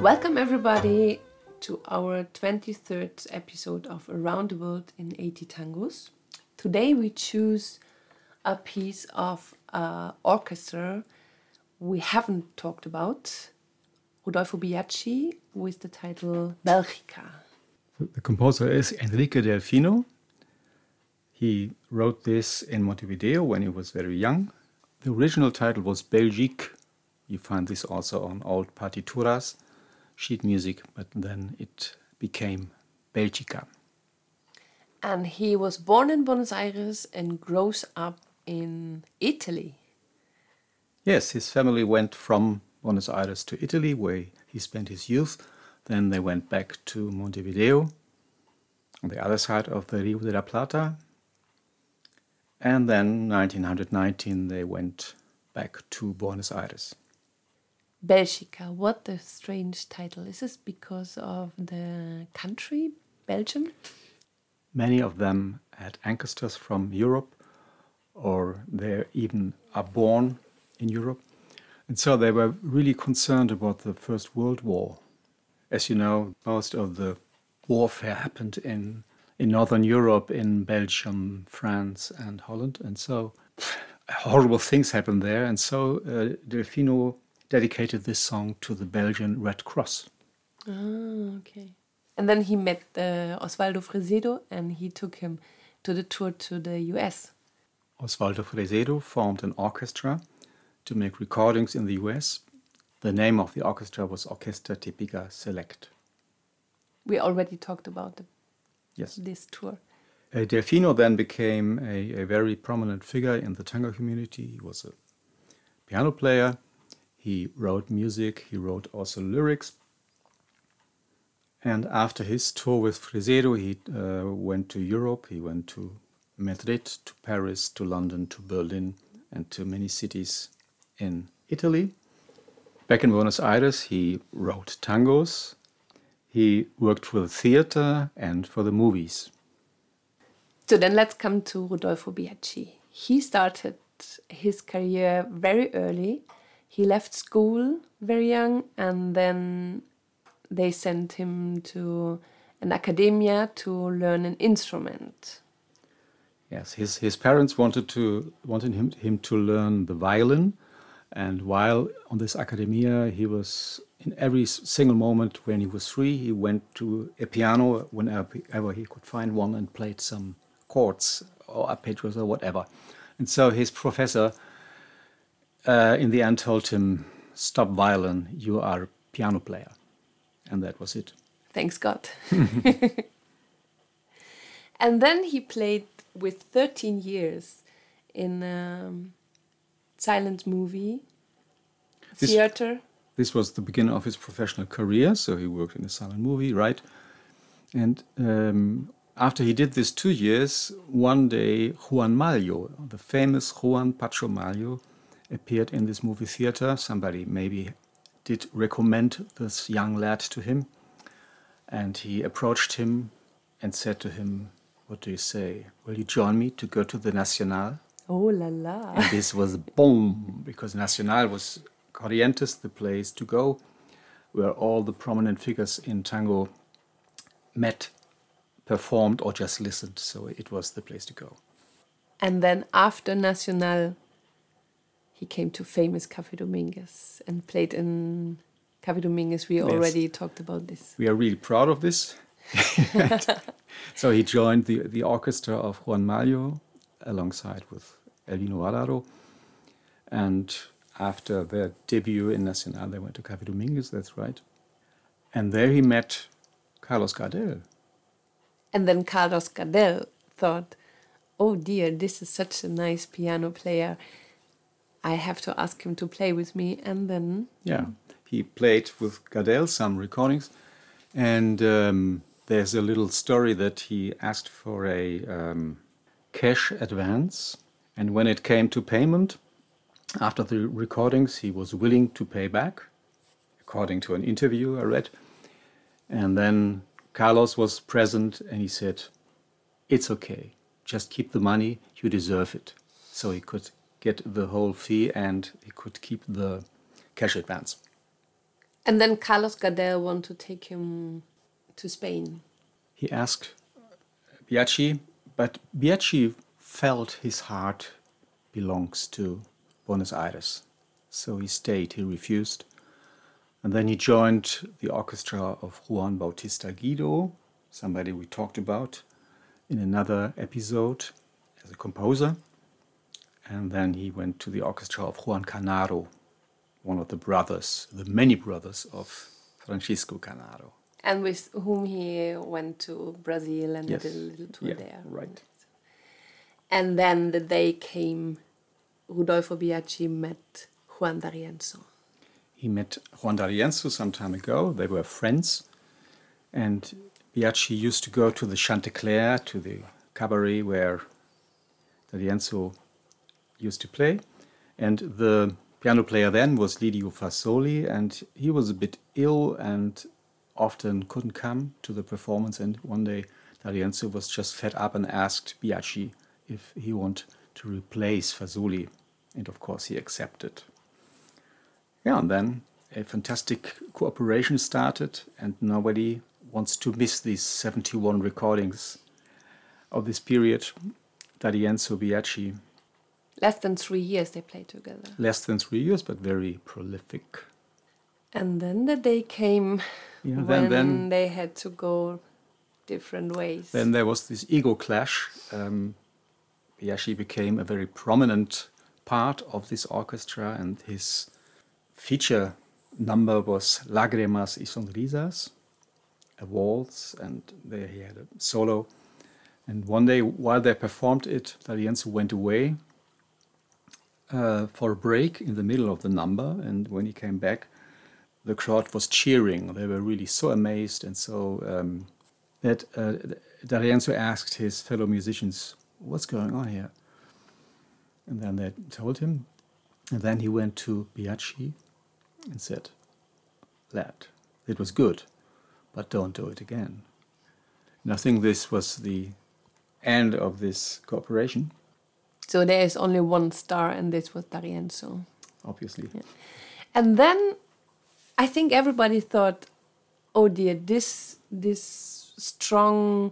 Welcome, everybody, to our 23rd episode of Around the World in 80 Tangos. Today, we choose a piece of uh, orchestra we haven't talked about Rodolfo Biaggi with the title Belgica. The composer is Enrique Delfino. He wrote this in Montevideo when he was very young. The original title was Belgique. You find this also on old partituras, sheet music, but then it became Belgica. And he was born in Buenos Aires and grows up in Italy. Yes, his family went from Buenos Aires to Italy, where he spent his youth. Then they went back to Montevideo, on the other side of the Rio de la Plata. And then 1919 they went back to Buenos Aires. Belgica, what a strange title. Is this because of the country, Belgium? Many of them had ancestors from Europe, or they even are born in Europe. And so they were really concerned about the First World War. As you know, most of the warfare happened in, in Northern Europe, in Belgium, France, and Holland. And so horrible things happened there. And so uh, Delfino dedicated this song to the Belgian Red Cross. Ah, okay. And then he met uh, Osvaldo Fresedo and he took him to the tour to the US. Osvaldo Fresedo formed an orchestra to make recordings in the US. The name of the orchestra was Orquesta Típica Select. We already talked about the, yes. this tour. Uh, Delfino then became a, a, very prominent figure in the tango community. He was a piano player. He wrote music. He wrote also lyrics. And after his tour with Fresedo, he uh, went to Europe. He went to Madrid, to Paris, to London, to Berlin, and to many cities in Italy. Back in Buenos Aires, he wrote tangos. He worked for the theater and for the movies. So then let's come to Rodolfo Biaggi. He started his career very early. He left school very young and then they sent him to an academia to learn an instrument. Yes, his, his parents wanted to wanted him, him to learn the violin, and while on this academia, he was in every single moment when he was free, he went to a piano whenever he could find one and played some chords or arpeggios or whatever. And so his professor, uh, in the end, told him, "Stop violin. You are a piano player," and that was it. Thanks God. and then he played with 13 years in. Um, silent movie, this, theater. This was the beginning of his professional career, so he worked in a silent movie, right? And um, after he did this two years, one day Juan Maglio, the famous Juan Pacho Maglio, appeared in this movie theater. Somebody maybe did recommend this young lad to him. And he approached him and said to him, What do you say? Will you join me to go to the Nacional? Oh la la. And this was boom, because Nacional was Corrientes, the place to go, where all the prominent figures in tango met, performed, or just listened. So it was the place to go. And then after Nacional, he came to famous Café Dominguez and played in Café Dominguez. We yes. already talked about this. We are really proud of this. so he joined the, the orchestra of Juan Maglio alongside with Elvino Vardaro. And after their debut in Nacional, they went to Café Dominguez, that's right. And there he met Carlos Gardel. And then Carlos Gardel thought, oh dear, this is such a nice piano player. I have to ask him to play with me. And then. Yeah, he played with Gardel some recordings. And um, there's a little story that he asked for a um, cash advance and when it came to payment, after the recordings, he was willing to pay back, according to an interview I read. And then Carlos was present and he said, It's okay, just keep the money, you deserve it. So he could get the whole fee and he could keep the cash advance. And then Carlos Gardel wanted to take him to Spain. He asked Biaggi, but Biaggi felt his heart belongs to Buenos Aires. So he stayed, he refused. And then he joined the orchestra of Juan Bautista Guido, somebody we talked about in another episode as a composer. And then he went to the orchestra of Juan Canaro, one of the brothers, the many brothers of Francisco Canaro. And with whom he went to Brazil and Yes. did a little tour Yeah, there. right. And then the day came, Rodolfo Biaggi met Juan D'Arienzo. He met Juan D'Arienzo some time ago. They were friends. And Biaggi used to go to the Chantecler, to the cabaret where D'Arienzo used to play. And the piano player then was Lidio Fasoli, and he was a bit ill and often couldn't come to the performance. And one day, D'Arienzo was just fed up and asked Biaggi if he wanted to replace Fasoli. And of course, he accepted. Yeah, and then a fantastic cooperation started, and nobody wants to miss these 71 recordings of this period. D'Arienzo Biaggi, Less than three years they played together. less than three years, but very prolific. And then the day came Yeah, when then, then, they had to go different ways. then there was this ego clash. Um, Biaggi became a very prominent part of this orchestra, and his feature number was Lágrimas y Sonrisas, a waltz, and there he had a solo. And one day, while they performed it, D'Arienzo went away uh, for a break in the middle of the number. And when he came back, the crowd was cheering. They were really so amazed and so um, that uh, D'Arienzo asked his fellow musicians, "What's going on here?" And then they told him. And then he went to Biaggi and said, "Lad, it was good, but don't do it again." And I think this was the end of this cooperation. So there is only one star, and this was D'Arienzo. Obviously, And then I think everybody thought, oh dear, this this strong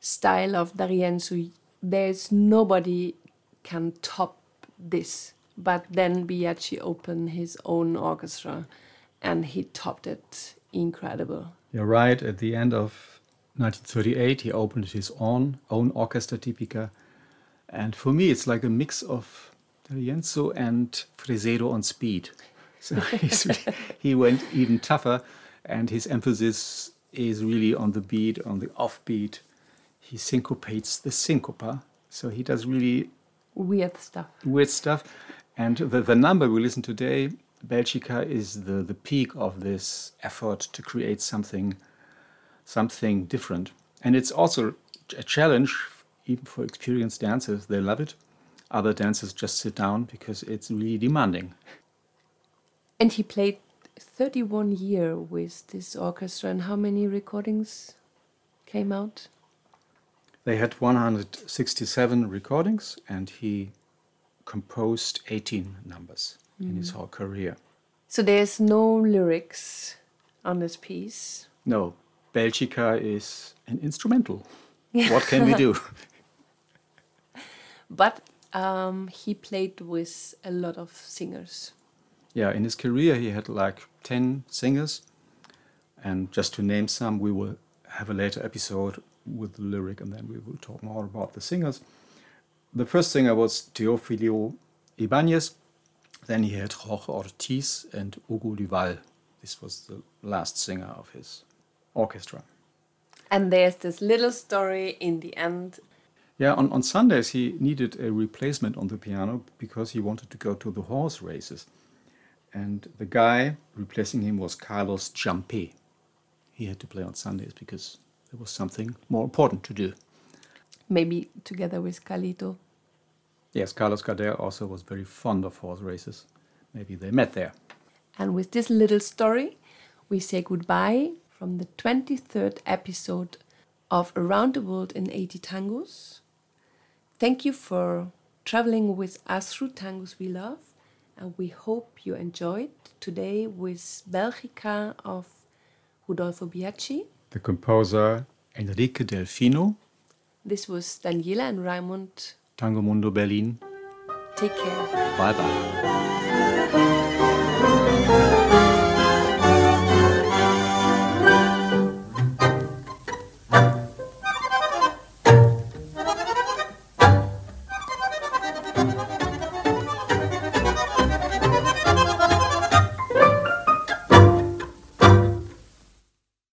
style of D'Arienzo, there's nobody can top this. But then Biaggi opened his own orchestra and he topped it incredible. You're right. At the end of 1938, he opened his own own orchestra tipica, and for me, it's like a mix of D'Arienzo and Fresedo on speed. So he went even tougher, and his emphasis is really on the beat, on the offbeat. He syncopates the syncopa, so he does really Weird stuff. weird stuff. And the, the number we listen today, Belgica, is the, the peak of this effort to create something something different. And it's also a challenge, even for experienced dancers. They love it. Other dancers just sit down because it's really demanding. And he played 31 year with this orchestra and how many recordings came out? They had 167 recordings, and he composed 18 numbers in his mm. whole career. So there's no lyrics on this piece. No, Belgica is an instrumental. What can we do? But um, he played with a lot of singers. Yeah, in his career, he had like 10 singers. And just to name some, we will have a later episode with the lyric and then we will talk more about the singers. The first singer was Teofilo Ibanez. Then he had Jorge Ortiz and Hugo Duval. This was the last singer of his orchestra. And there's this little story in the end. Yeah, on, on Sundays he needed a replacement on the piano because he wanted to go to the horse races. And the guy replacing him was Carlos Jampe. He had to play on Sundays because there was something more important to do. Maybe together with Calito. Yes, Carlos Gardel also was very fond of horse races. Maybe they met there. And with this little story, we say goodbye from the 23rd episode of Around the World in 80 Tangos. Thank you for traveling with us through tangos we love. And we hope you enjoyed today with Belgica of Rodolfo Biaggi. The composer Enrique Delfino, This was Daniela and Raimund. Tango Mundo Berlin. Take care. Bye bye.